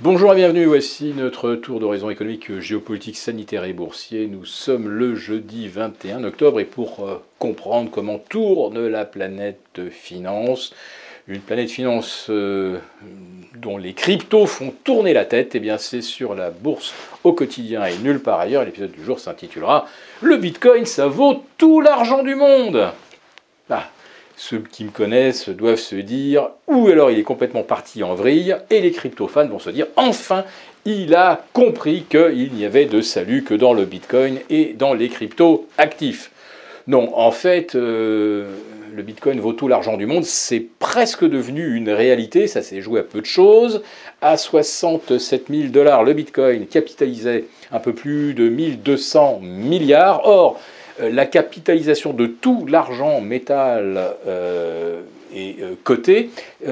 Bonjour et bienvenue, voici notre tour d'horizon économique, géopolitique, sanitaire et boursier. Nous sommes le jeudi 21 octobre et pour euh, comprendre comment tourne la planète finance, une planète finance euh, dont les cryptos font tourner la tête, et eh bien c'est sur la bourse au quotidien et nulle part ailleurs. L'épisode du jour s'intitulera Le Bitcoin, ça vaut tout l'argent du monde. Ah, ceux qui me connaissent doivent se dire, ou alors il est complètement parti en vrille, et les crypto-fans vont se dire, enfin, il a compris qu'il n'y avait de salut que dans le Bitcoin et dans les cryptos actifs. Non, en fait, euh, le Bitcoin vaut tout l'argent du monde, c'est presque devenu une réalité, ça s'est joué à peu de choses. À 67 000 dollars, le Bitcoin capitalisait un peu plus de 1200 milliards. Or, la capitalisation de tout l'argent métal euh, et euh, coté,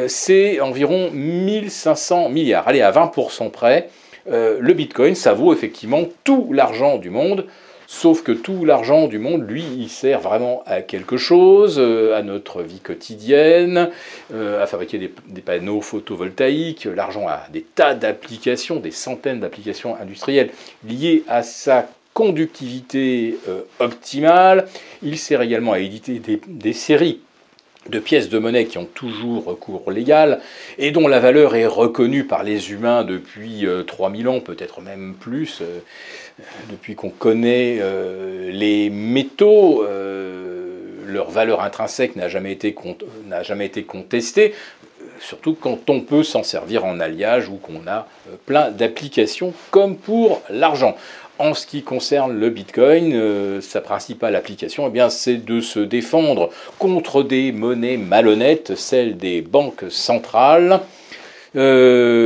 c'est environ 1500 milliards. Allez, à 20% près, le Bitcoin, ça vaut effectivement tout l'argent du monde. Sauf que tout l'argent du monde, lui, il sert vraiment à quelque chose, à notre vie quotidienne, à fabriquer des, panneaux photovoltaïques. L'argent a des tas d'applications, des centaines d'applications industrielles liées à sa conductivité euh, optimale. Il sert également à éditer des, séries de pièces de monnaie qui ont toujours recours légal et dont la valeur est reconnue par les humains depuis 3000 euh, ans, peut-être même plus, euh, depuis qu'on connaît les métaux. leur valeur intrinsèque n'a jamais, jamais été contestée surtout quand on peut s'en servir en alliage ou qu'on a plein d'applications comme pour l'argent. En ce qui concerne le Bitcoin, euh, sa principale application, eh bien, c'est de se défendre contre des monnaies malhonnêtes, celles des banques centrales. Euh,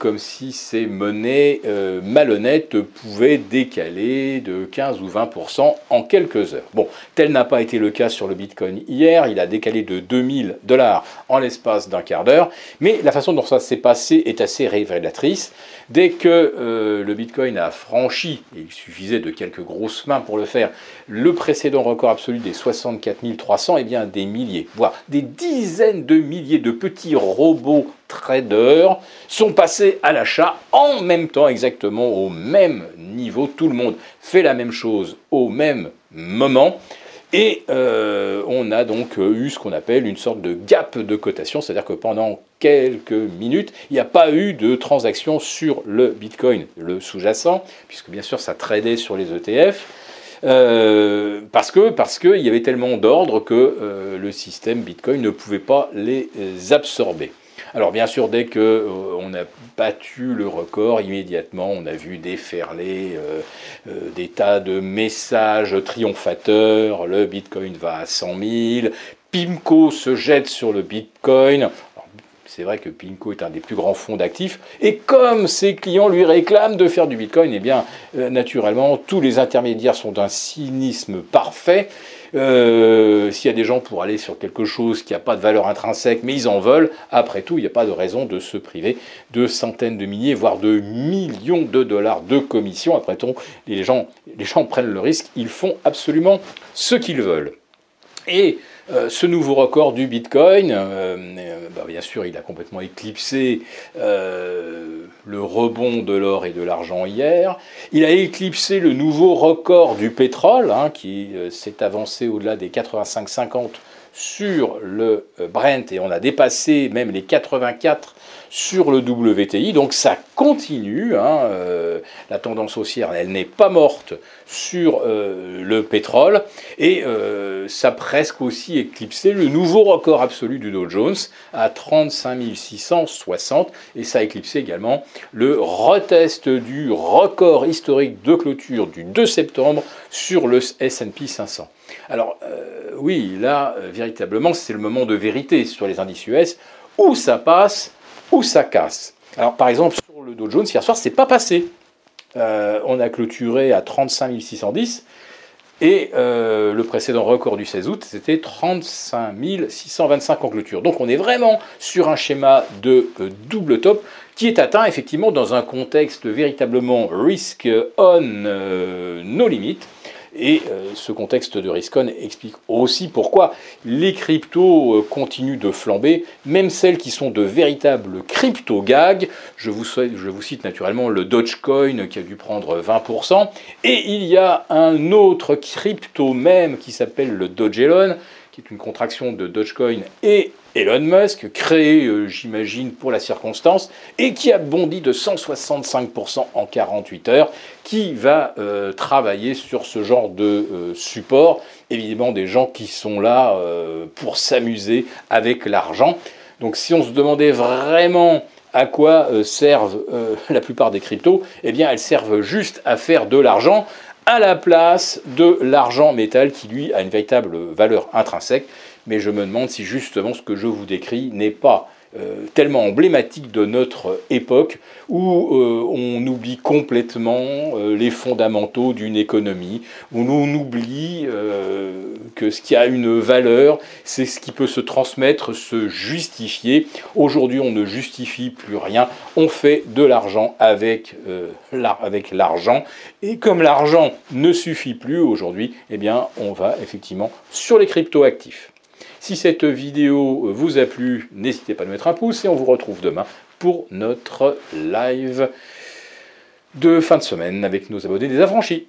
comme si ces monnaies euh, malhonnêtes pouvaient décaler de 15 ou 20% en quelques heures. Bon, tel n'a pas été le cas sur le Bitcoin hier, il a décalé de 2000 dollars en l'espace d'un quart d'heure, mais la façon dont ça s'est passé est assez révélatrice. Dès que euh, le Bitcoin a franchi, et il suffisait de quelques grosses mains pour le faire, le précédent record absolu des 64 300, eh bien des milliers, voire des dizaines de milliers de petits robots traders sont passés à l'achat en même temps, exactement au même niveau. Tout le monde fait la même chose au même moment. Et euh, on a donc eu ce qu'on appelle une sorte de gap de cotation, c'est-à-dire que pendant quelques minutes, il n'y a pas eu de transaction sur le Bitcoin, le sous-jacent, puisque bien sûr ça tradait sur les ETF. Euh, parce que parce qu'il y avait tellement d'ordres que euh, le système Bitcoin ne pouvait pas les absorber. Alors bien sûr, dès que euh, on a battu le record, immédiatement, on a vu déferler euh, euh, des tas de messages triomphateurs. Le Bitcoin va à 100 000. Pimco se jette sur le Bitcoin. C'est vrai que Pimco est un des plus grands fonds d'actifs. Et comme ses clients lui réclament de faire du Bitcoin, eh bien, naturellement, tous les intermédiaires sont d'un cynisme parfait. Euh, s'il y a des gens pour aller sur quelque chose qui n'a pas de valeur intrinsèque, mais ils en veulent, après tout, il n'y a pas de raison de se priver de centaines de milliers, voire de millions de dollars de commissions. Après tout, les gens, les gens prennent le risque, ils font absolument ce qu'ils veulent. Et euh, ce nouveau record du Bitcoin, euh, euh, bah, bien sûr, il a complètement éclipsé le rebond de l'or et de l'argent hier. Il a éclipsé le nouveau record du pétrole, hein, qui s'est avancé au-delà des 85,50 sur le Brent, et on a dépassé même les 84 sur le WTI. Donc ça continue. Hein, euh, la tendance haussière, elle n'est pas morte sur euh, le pétrole. Et euh, ça a presque aussi éclipsé le nouveau record absolu du Dow Jones à 35 660. Et ça a éclipsé également le retest du record historique de clôture du 2 septembre sur le SP 500. Alors oui, là, véritablement, c'est le moment de vérité sur les indices US où ça passe où ça casse. Alors par exemple sur le Dow Jones hier soir, c'est pas passé. Euh, on a clôturé à 35 610 et euh, le précédent record du 16 août, c'était 35 625 en clôture. Donc on est vraiment sur un schéma de euh, double top qui est atteint effectivement dans un contexte véritablement risk on no limit. Et euh, ce contexte de riscon explique aussi pourquoi les cryptos euh, continuent de flamber, même celles qui sont de véritables crypto-gags. Je vous, je vous cite naturellement le Dogecoin qui a dû prendre 20%. Et il y a un autre crypto même qui s'appelle le Dogelon qui est une contraction de Dogecoin et Elon Musk, créé, euh, j'imagine, pour la circonstance, et qui a bondi de 165% en 48 heures, qui va euh, travailler sur ce genre de euh, support. Évidemment, des gens qui sont là pour s'amuser avec l'argent. Donc si on se demandait vraiment à quoi servent la plupart des cryptos, eh bien elles servent juste à faire de l'argent à la place de l'argent métal qui lui a une véritable valeur intrinsèque. Mais je me demande si justement ce que je vous décris n'est pas euh, tellement emblématique de notre époque où euh, on oublie complètement euh, les fondamentaux d'une économie, où on oublie que ce qui a une valeur, c'est ce qui peut se transmettre, se justifier. Aujourd'hui, on ne justifie plus rien, on fait de l'argent avec, avec l'argent. Et comme l'argent ne suffit plus aujourd'hui, eh bien, on va effectivement sur les cryptoactifs. Si cette vidéo vous a plu, n'hésitez pas à mettre un pouce et on vous retrouve demain pour notre live de fin de semaine avec nos abonnés des affranchis.